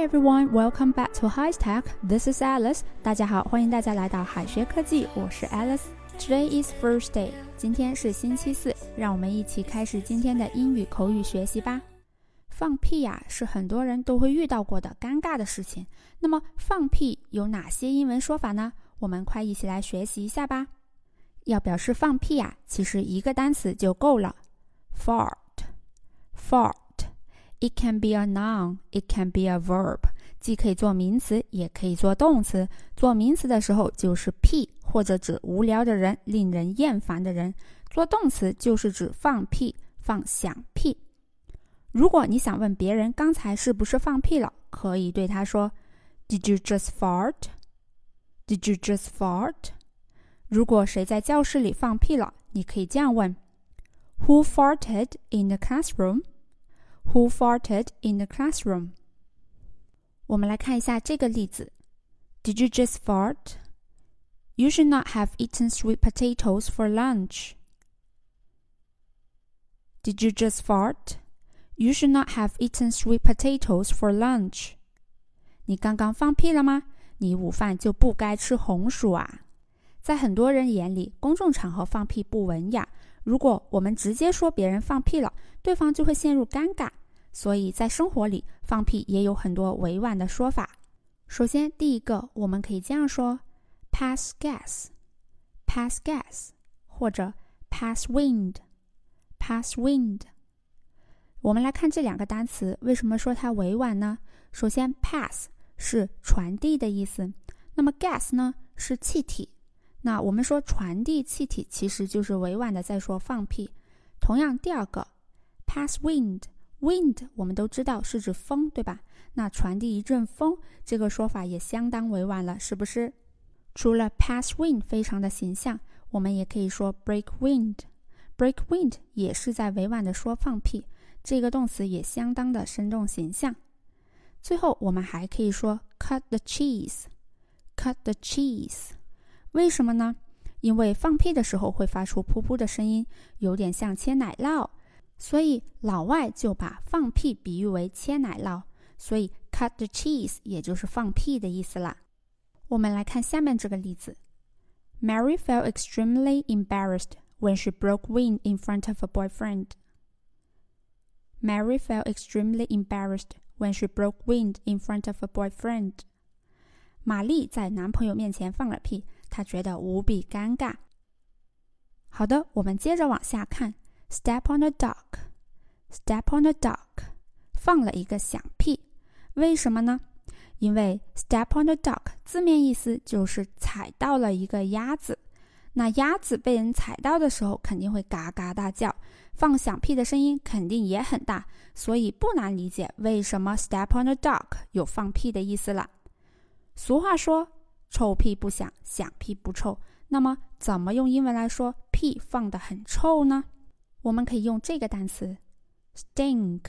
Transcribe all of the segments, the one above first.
Everyone, welcome back to High Tech. This is Alice. 大家好，欢迎大家来到海学科技，我是 Alice。Today is Thursday. 今天是星期四，让我们一起开始今天的英语口语学习吧。放屁呀，是很多人都会遇到过的尴尬的事情。那么，放屁有哪些英文说法呢？我们快一起来学习一下吧。要表示放屁呀，其实一个单词就够了，fart，，fart。It can be a noun, it can be a verb，既可以做名词，也可以做动词。做名词的时候就是屁，或者指无聊的人、令人厌烦的人；做动词就是指放屁、放响屁。如果你想问别人刚才是不是放屁了，可以对他说：“Did you just fart? Did you just fart?” 如果谁在教室里放屁了，你可以这样问：“Who farted in the classroom?” Who farted in the classroom? 我们来看一下这个例子。Did you just fart? You should not have eaten sweet potatoes for lunch. Did you just fart? You should not have eaten sweet potatoes for lunch. 你刚刚放屁了吗？你午饭就不该吃红薯啊！在很多人眼里，公众场合放屁不文雅。 如果我们直接说别人放屁了，对方就会陷入尴尬。所以在生活里，放屁也有很多委婉的说法。首先，第一个，我们可以这样说：pass gas，pass gas，或者 pass wind，pass wind。我们来看这两个单词，为什么说它委婉呢？首先，pass 是传递的意思，那么 gas 呢是气体。那我们说传递气体，其实就是委婉的在说放屁。同样，第二个，pass wind，wind 我们都知道是指风，对吧？那传递一阵风，这个说法也相当委婉了，是不是？除了 pass wind 非常的形象，我们也可以说 break wind，break wind 也是在委婉的说放屁，这个动词也相当的生动形象。最后，我们还可以说 cut the cheese，cut the cheese。为什么呢？因为放屁的时候会发出噗噗的声音，有点像切奶酪，所以老外就把放屁比喻为切奶酪，所以 cut the cheese 也就是放屁的意思啦。我们来看下面这个例子：Mary felt extremely embarrassed when she broke wind in front of her boyfriend. Mary felt extremely embarrassed when she broke wind in front of her boyfriend. 玛丽在男朋友面前放了屁。 他觉得无比尴尬。好的，我们接着往下看。Step on the duck. Step on the duck. 放了一个响屁。为什么呢？因为 step on the duck 字面意思就是踩到了一个鸭子。那鸭子被人踩到的时候，肯定会嘎嘎大叫，放响屁的声音肯定也很大。所以不难理解为什么 step on the duck 有放屁的意思了。俗话说。臭屁不响，响屁不臭。那么，怎么用英文来说屁放的很臭呢？我们可以用这个单词，stink。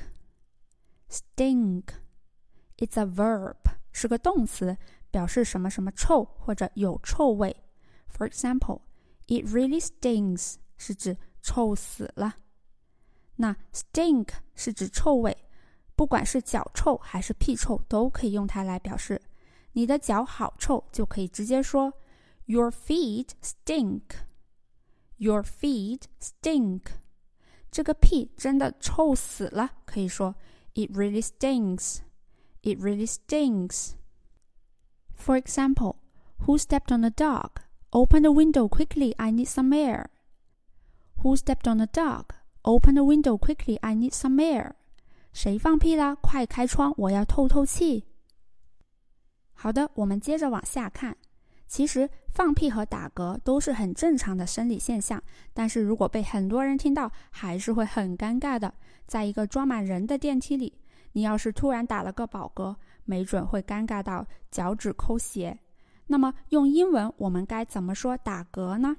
stink，it's a verb，是个动词，表示什么什么臭或者有臭味。For example，it really stinks 是指臭死了。那 stink 是指臭味，不管是脚臭还是屁臭，都可以用它来表示。你的脚好臭，就可以直接说 Your feet stink. Your feet stink. 这个屁真的臭死了，可以说 It really stinks. It really stinks. For example, Who stepped on the dog? Open the window quickly. I need some air. Who stepped on the dog? Open the window quickly. I need some air. 谁放屁了？快开窗，我要透透气。 好的，我们接着往下看。其实放屁和打嗝都是很正常的生理现象，但是如果被很多人听到，还是会很尴尬的。在一个装满人的电梯里，你要是突然打了个饱嗝，没准会尴尬到脚趾抠鞋。那么用英文我们该怎么说打嗝呢？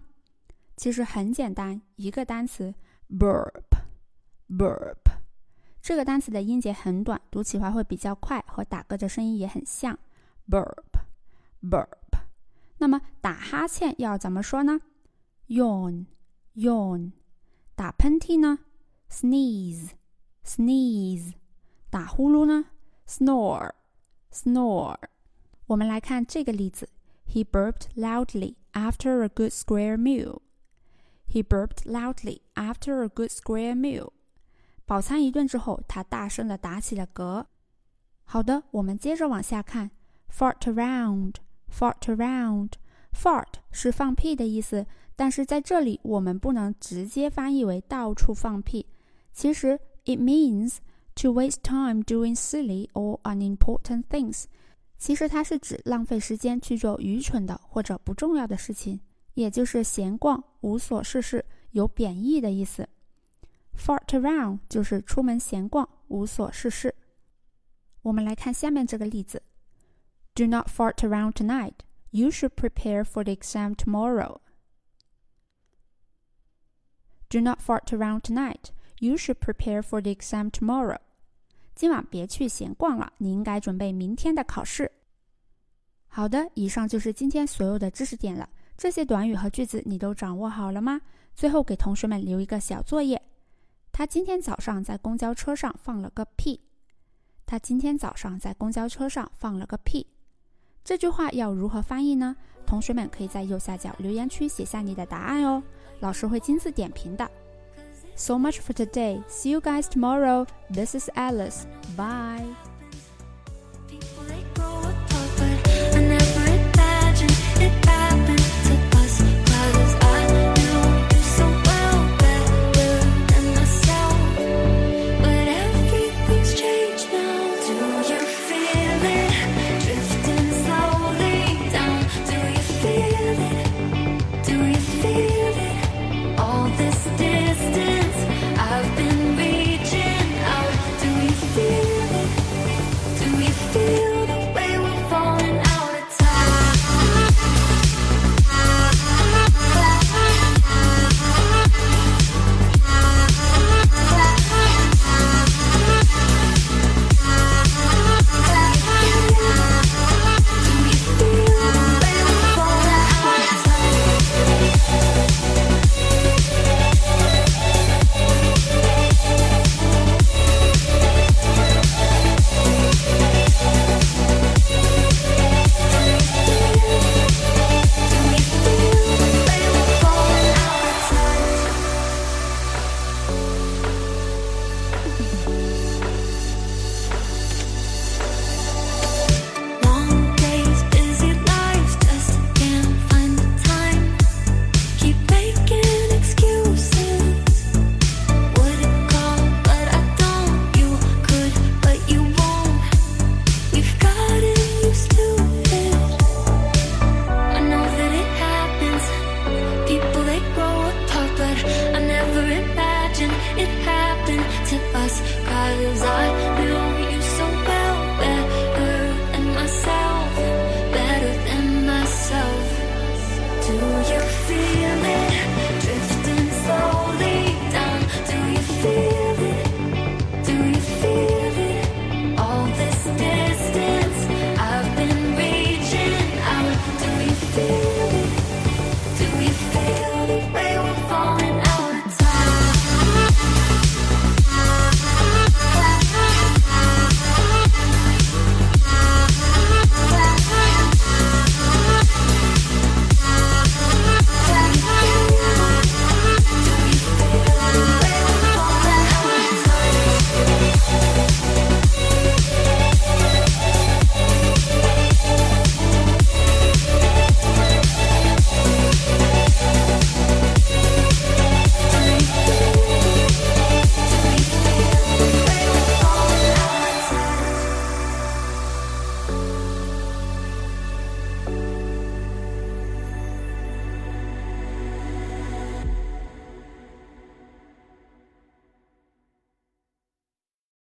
其实很简单，一个单词 burp，burp。这个单词的音节很短，读起来会比较快，和打嗝的声音也很像。burp burp，那么打哈欠要怎么说呢？yawn yawn，打喷嚏呢？sneeze sneeze，打呼噜呢？snore snore。我们来看这个例子：He burped loudly after a good square meal. He burped loudly after a good square meal. 饱餐一顿之后，他大声的打起了嗝。好的，我们接着往下看 ：fart around，fart around。fart 是放屁的意思，但是在这里我们不能直接翻译为到处放屁。其实 it means to waste time doing silly or unimportant things。其实它是指浪费时间去做愚蠢的或者不重要的事情，也就是闲逛、无所事事，有贬义的意思。fart around 就是出门闲逛、无所事事。我们来看下面这个例子：Do not fart around tonight. You should prepare for the exam tomorrow. Do not fart around tonight. You should prepare for the exam tomorrow. 今晚别去闲逛了，你应该准备明天的考试。好的，以上就是今天所有的知识点了。这些短语和句子你都掌握好了吗？最后给同学们留一个小作业。他今天早上在公交车上放了个屁。他今天早上在公交车上放了个屁。这句话要如何翻译呢？同学们可以在右下角留言区写下你的答案哦，老师会亲自点评的。So much for today. See you guys tomorrow. This is Alice. Bye.